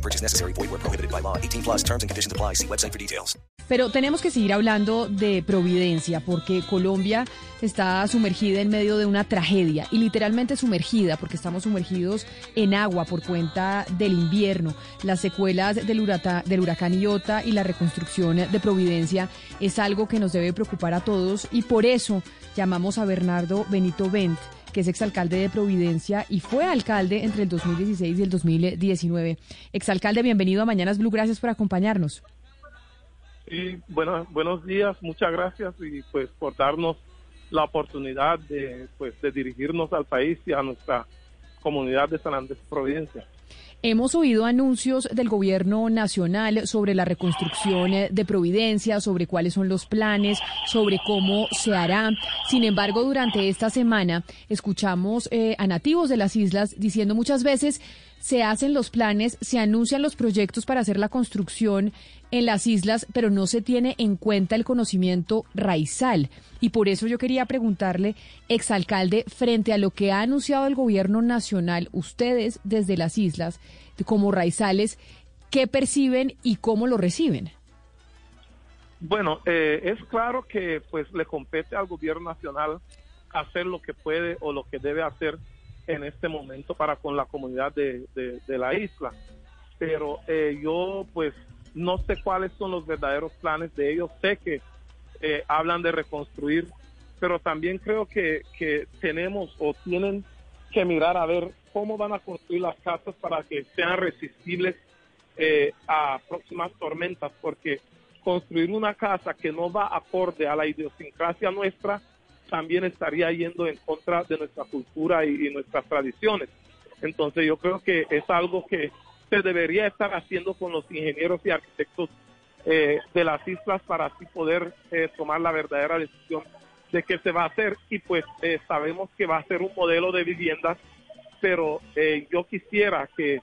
No purchase necessary. Void where prohibited by law. 18 plus terms and conditions apply. See website for details. Pero tenemos que seguir hablando de providencia porque Colombia está sumergida en medio de una tragedia y literalmente sumergida porque estamos sumergidos en agua por cuenta del invierno. Las secuelas del, del huracán Iota y la reconstrucción de Providencia es algo que nos debe preocupar a todos y por eso llamamos a Bernardo Benito Bent que es exalcalde de Providencia y fue alcalde entre el 2016 y el 2019. Exalcalde, bienvenido a Mañanas Blue, gracias por acompañarnos. Sí, bueno, buenos días, muchas gracias y pues por darnos la oportunidad de pues de dirigirnos al país y a nuestra comunidad de San Andrés Providencia. Hemos oído anuncios del gobierno nacional sobre la reconstrucción eh, de Providencia, sobre cuáles son los planes, sobre cómo se hará. Sin embargo, durante esta semana escuchamos eh, a nativos de las islas diciendo muchas veces se hacen los planes, se anuncian los proyectos para hacer la construcción en las islas, pero no se tiene en cuenta el conocimiento raizal. Y por eso yo quería preguntarle, exalcalde, frente a lo que ha anunciado el gobierno nacional, ustedes desde las islas, como raizales, ¿qué perciben y cómo lo reciben? Bueno, eh, es claro que pues le compete al gobierno nacional hacer lo que puede o lo que debe hacer en este momento para con la comunidad de, de- la isla. Pero eh, yo pues no sé cuáles son los verdaderos planes de ellos. Sé que eh, hablan de reconstruir, pero también creo que, que tenemos o tienen que mirar a ver cómo van a construir las casas para que sean resistibles eh, a próximas tormentas, porque construir una casa que no va acorde a la idiosincrasia nuestra también estaría yendo en contra de nuestra cultura y, y nuestras tradiciones. Entonces yo creo que es algo que se debería estar haciendo con los ingenieros y arquitectos eh, de las islas para así poder eh, tomar la verdadera decisión de qué se va a hacer y pues eh, sabemos que va a ser un modelo de viviendas, pero eh, yo quisiera que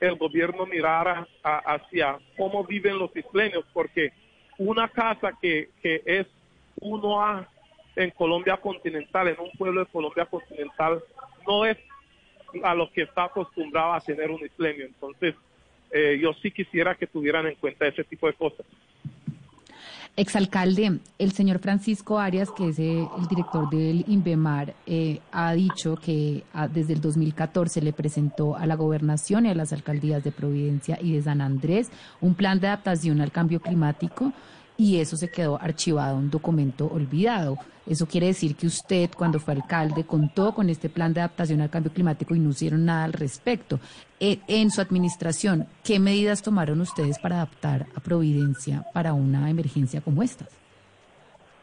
el gobierno mirara a- hacia cómo viven los isleños, porque una casa que, que es 1A en Colombia continental, en un pueblo de Colombia continental, no es a lo que está acostumbrado a tener un isleño. Entonces, eh, yo sí quisiera que tuvieran en cuenta ese tipo de cosas. Exalcalde, el señor Francisco Arias, que es eh, el director del INVEMAR, eh, ha dicho que ah, desde el 2014 le presentó a la gobernación y a las alcaldías de Providencia y de San Andrés un plan de adaptación al cambio climático y eso se quedó archivado, un documento olvidado. Eso quiere decir que usted, cuando fue alcalde, contó con este plan de adaptación al cambio climático y no hicieron nada al respecto. En su administración, ¿qué medidas tomaron ustedes para adaptar a Providencia para una emergencia como esta?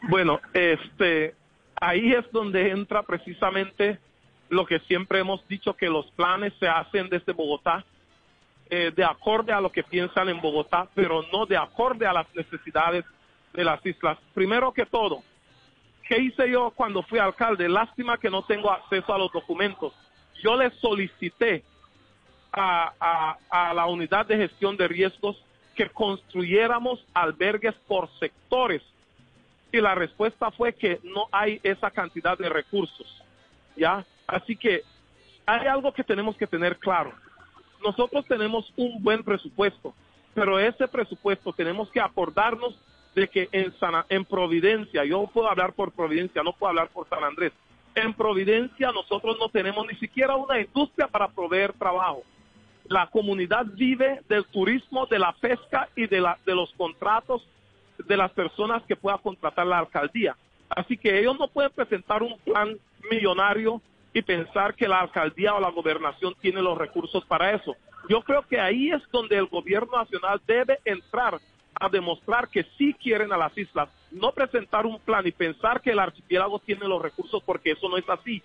Bueno, este, ahí es donde entra precisamente lo que siempre hemos dicho, que los planes se hacen desde Bogotá, eh, de acorde a lo que piensan en Bogotá, pero no de acorde a las necesidades de las islas. Primero que todo, ¿qué hice yo cuando fui alcalde? Lástima que no tengo acceso a los documentos. Yo le solicité a, a- a la unidad de gestión de riesgos que construyéramos albergues por sectores y la respuesta fue que no hay esa cantidad de recursos, ¿ya? Así que hay algo que tenemos que tener claro. Nosotros tenemos un buen presupuesto, pero ese presupuesto tenemos que acordarnos de que en, Sana- en Providencia, yo puedo hablar por Providencia, no puedo hablar por San Andrés. En Providencia nosotros no tenemos ni siquiera una industria para proveer trabajo. La comunidad vive del turismo, de la pesca y de, la, de los contratos de las personas que pueda contratar la alcaldía. Así que ellos no pueden presentar un plan millonario y pensar que la alcaldía o la gobernación tiene los recursos para eso. Yo creo que ahí es donde el gobierno nacional debe entrar a demostrar que sí quieren a las islas, no presentar un plan y pensar que el archipiélago tiene los recursos porque eso no es así.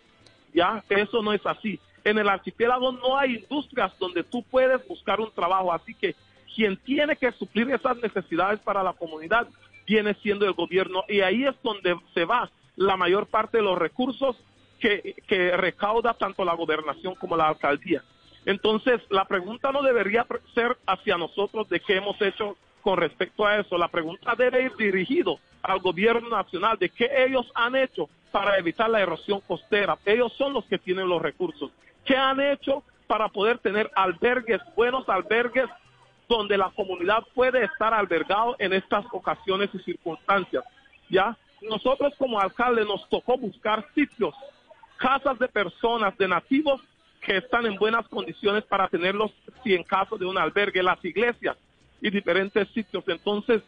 Ya, eso no es así. En el archipiélago no hay industrias donde tú puedes buscar un trabajo, así que quien tiene que suplir esas necesidades para la comunidad viene siendo el gobierno y ahí es donde se va la mayor parte de los recursos que, que recauda tanto la gobernación como la alcaldía. Entonces, la pregunta no debería ser hacia nosotros de qué hemos hecho con respecto a eso. La pregunta debe ir dirigido al gobierno nacional de qué ellos han hecho para evitar la erosión costera. Ellos son los que tienen los recursos. ¿Qué han hecho para poder tener albergues, buenos albergues, donde la comunidad puede estar albergado en estas ocasiones y circunstancias? ¿Ya? Nosotros como alcalde nos tocó buscar sitios, casas de personas, de nativos que están en buenas condiciones para tenerlos si en caso de un albergue, las iglesias y diferentes sitios. Entonces,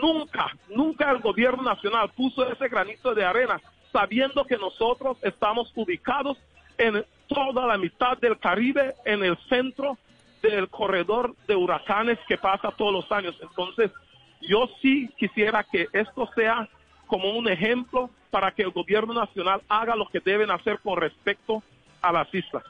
nunca, nunca el gobierno nacional puso ese granito de arena sabiendo que nosotros estamos ubicados en toda la mitad del Caribe, en el centro del corredor de huracanes que pasa todos los años. Entonces, yo sí quisiera que esto sea como un ejemplo para que el gobierno nacional haga lo que deben hacer con respecto a las islas.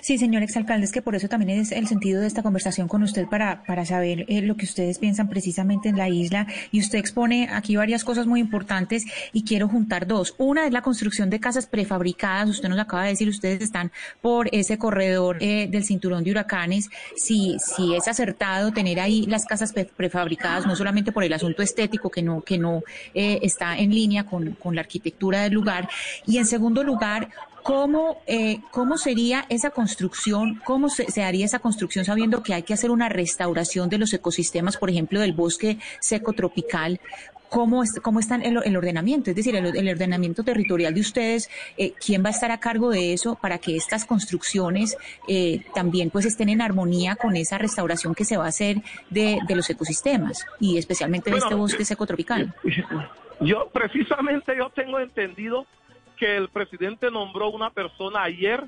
Sí, señor exalcalde, es que por eso también es el sentido de esta conversación con usted para, para saber eh, lo que ustedes piensan precisamente en la isla. Y usted expone aquí varias cosas muy importantes y quiero juntar dos. Una es la construcción de casas prefabricadas. Usted nos acaba de decir, ustedes están por ese corredor eh, del cinturón de huracanes. Si, si es acertado tener ahí las casas prefabricadas, no solamente por el asunto estético que no, que no eh, está en línea con, con la arquitectura del lugar. Y en segundo lugar, ¿Cómo, eh, ¿Cómo sería esa construcción? ¿Cómo se, haría esa construcción sabiendo que hay que hacer una restauración de los ecosistemas, por ejemplo, del bosque seco tropical? ¿Cómo, es, cómo está el, el, ordenamiento? Es decir, el, ordenamiento territorial de ustedes, eh, ¿quién va a estar a cargo de eso para que estas construcciones eh, también pues estén en armonía con esa restauración que se va a hacer de, de los ecosistemas y especialmente de este bosque seco tropical? Yo, precisamente, yo tengo entendido que el presidente nombró una persona ayer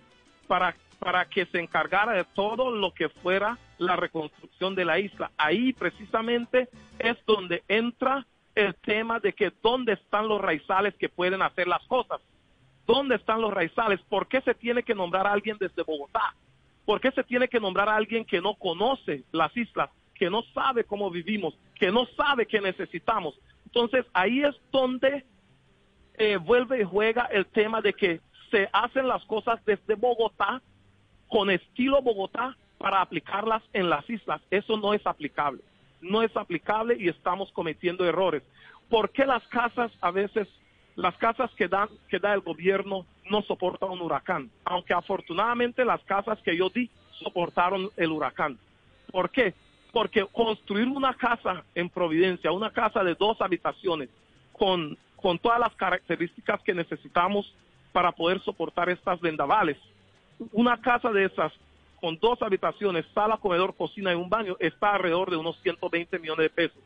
para, para que se encargara de todo lo que fuera la reconstrucción de la isla. Ahí precisamente es donde entra el tema de que dónde están los raizales que pueden hacer las cosas. ¿Dónde están los raizales? ¿Por qué se tiene que nombrar a alguien desde Bogotá? ¿Por qué se tiene que nombrar a alguien que no conoce las islas, que no sabe cómo vivimos, que no sabe qué necesitamos? Entonces ahí es donde eh, vuelve y juega el tema de que se hacen las cosas desde Bogotá, con estilo Bogotá, para aplicarlas en las islas. Eso no es aplicable. No es aplicable y estamos cometiendo errores. ¿Por qué las casas a veces, las casas que, dan, que da el gobierno no soportan un huracán? Aunque afortunadamente las casas que yo di soportaron el huracán. ¿Por qué? Porque construir una casa en Providencia, una casa de dos habitaciones, con con todas las características que necesitamos para poder soportar estas vendavales. Una casa de esas con dos habitaciones, sala, comedor, cocina y un baño está alrededor de unos 120 millones de pesos.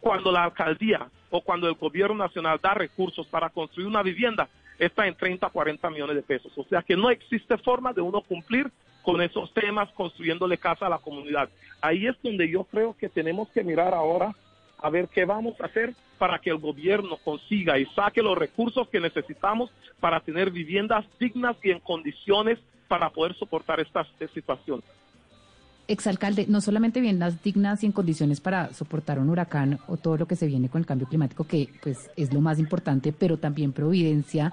Cuando la alcaldía o cuando el gobierno nacional da recursos para construir una vivienda, está en 30, 40 millones de pesos. O sea que no existe forma de uno cumplir con esos temas construyéndole casa a la comunidad. Ahí es donde yo creo que tenemos que mirar ahora a ver qué vamos a hacer para que el gobierno consiga y saque los recursos que necesitamos para tener viviendas dignas y en condiciones para poder soportar esta situación. Exalcalde, no solamente viviendas dignas y en condiciones para soportar un huracán o todo lo que se viene con el cambio climático, que pues es lo más importante, pero también Providencia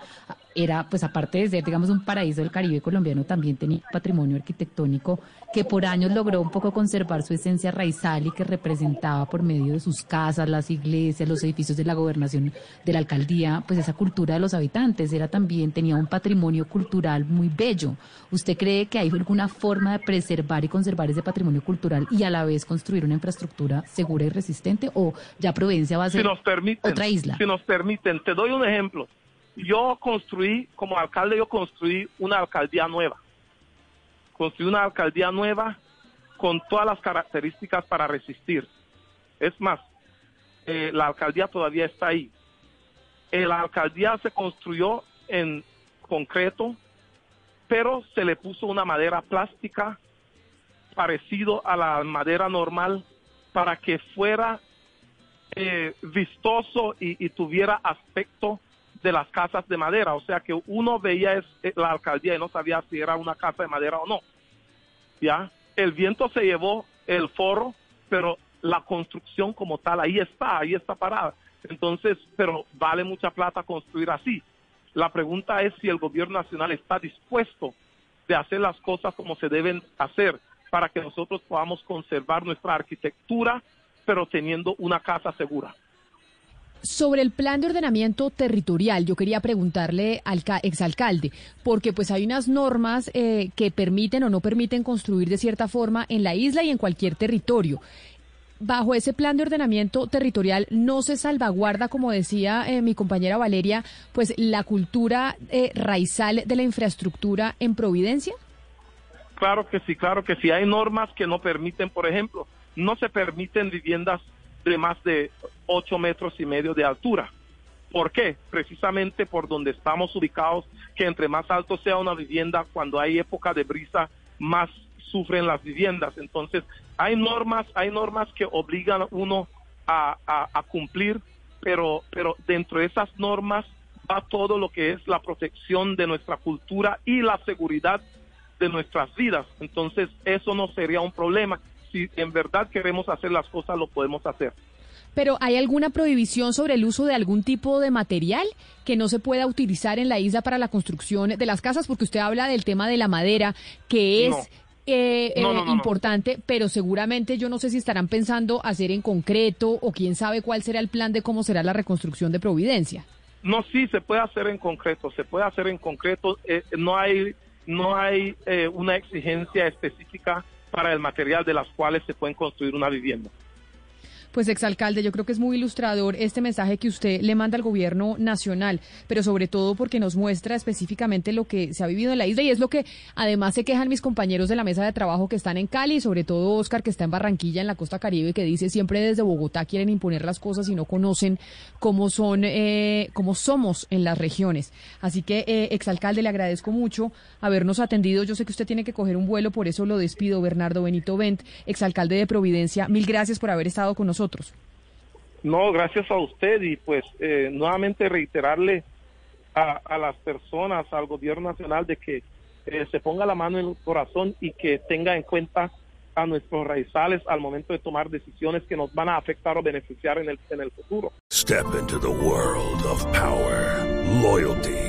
era, pues aparte de ser, digamos, un paraíso del Caribe colombiano, también tenía patrimonio arquitectónico que por años logró un poco conservar su esencia raizal y que representaba por medio de sus casas, las iglesias, los edificios de la gobernación, de la alcaldía, pues esa cultura de los habitantes. Era también, tenía un patrimonio cultural muy bello. ¿Usted cree que hay alguna forma de preservar y conservar ese patrimonio cultural y a la vez construir una infraestructura segura y resistente? ¿O ya Providencia va a ser otra isla? Si nos permiten, te doy un ejemplo yo construí, como alcalde, yo construí una alcaldía nueva. Construí una alcaldía nueva con todas las características para resistir. Es más, eh, la alcaldía todavía está ahí. Eh, la alcaldía se construyó en concreto, pero se le puso una madera plástica parecido a la madera normal para que fuera eh, vistoso y, y, tuviera aspecto de las casas de madera, o sea que uno veía es, eh, la alcaldía y no sabía si era una casa de madera o no. Ya, el viento se llevó el forro pero la construcción como tal, ahí está, ahí está parada. Entonces, pero vale mucha plata construir así. La pregunta es si el gobierno nacional está dispuesto de hacer las cosas como se deben hacer para que nosotros podamos conservar nuestra arquitectura, pero teniendo una casa segura. Sobre el plan de ordenamiento territorial, yo quería preguntarle al exalcalde, porque pues hay unas normas eh, que permiten o no permiten construir de cierta forma en la isla y en cualquier territorio. Bajo ese plan de ordenamiento territorial no se salvaguarda, como decía eh, mi compañera Valeria, pues la cultura eh, raizal de la infraestructura en Providencia. Claro que sí, claro que sí. Hay normas que no permiten, por ejemplo, no se permiten viviendas de más de 8 metros y medio de altura. ¿Por qué? Precisamente por donde estamos ubicados, que entre más alto sea una vivienda, cuando hay época de brisa, más sufren las viviendas. Entonces, hay normas, hay normas que obligan a uno a, a, cumplir, pero, pero dentro de esas normas va todo lo que es la protección de nuestra cultura y la seguridad de nuestras vidas. Entonces, eso no sería un problema si en verdad queremos hacer las cosas, lo podemos hacer. Pero ¿hay alguna prohibición sobre el uso de algún tipo de material que no se pueda utilizar en la isla para la construcción de las casas? Porque usted habla del tema de la madera, que es eh, eh, importante, pero seguramente yo no sé si estarán pensando hacer en concreto o quién sabe cuál será el plan de cómo será la reconstrucción de Providencia. No, sí, se puede hacer en concreto, se puede hacer en concreto. Eh, no hay, no hay una exigencia específica para el material de las cuales se pueden construir una vivienda. Pues exalcalde, yo creo que es muy ilustrador este mensaje que usted le manda al gobierno nacional, pero sobre todo porque nos muestra específicamente lo que se ha vivido en la isla y es lo que además se quejan mis compañeros de la mesa de trabajo que están en Cali y sobre todo Oscar que está en Barranquilla, en la costa caribe, que dice siempre desde Bogotá quieren imponer las cosas y no conocen cómo son, eh, cómo somos en las regiones. Así que, eh, exalcalde, le agradezco mucho habernos atendido. Yo sé que usted tiene que coger un vuelo, por eso lo despido. Bernardo Benito Bent, exalcalde de Providencia, mil gracias por haber estado con nosotros no, gracias a usted y pues eh, nuevamente reiterarle a, las personas, al gobierno nacional de que eh, se ponga la mano en el corazón y que tenga en cuenta a nuestros raizales al momento de tomar decisiones que nos van a afectar o beneficiar en el, en el futuro. Step into the world of power, loyalty